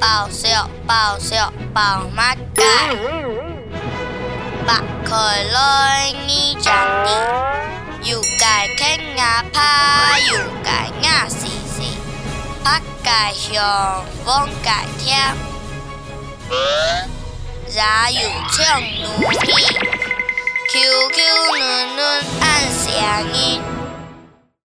爆笑爆乜街，白開來你講啲，要界傾牙趴，要界牙絲絲，拍界向往界聽，也要唱努力，Q Q 嫩嫩按聲音。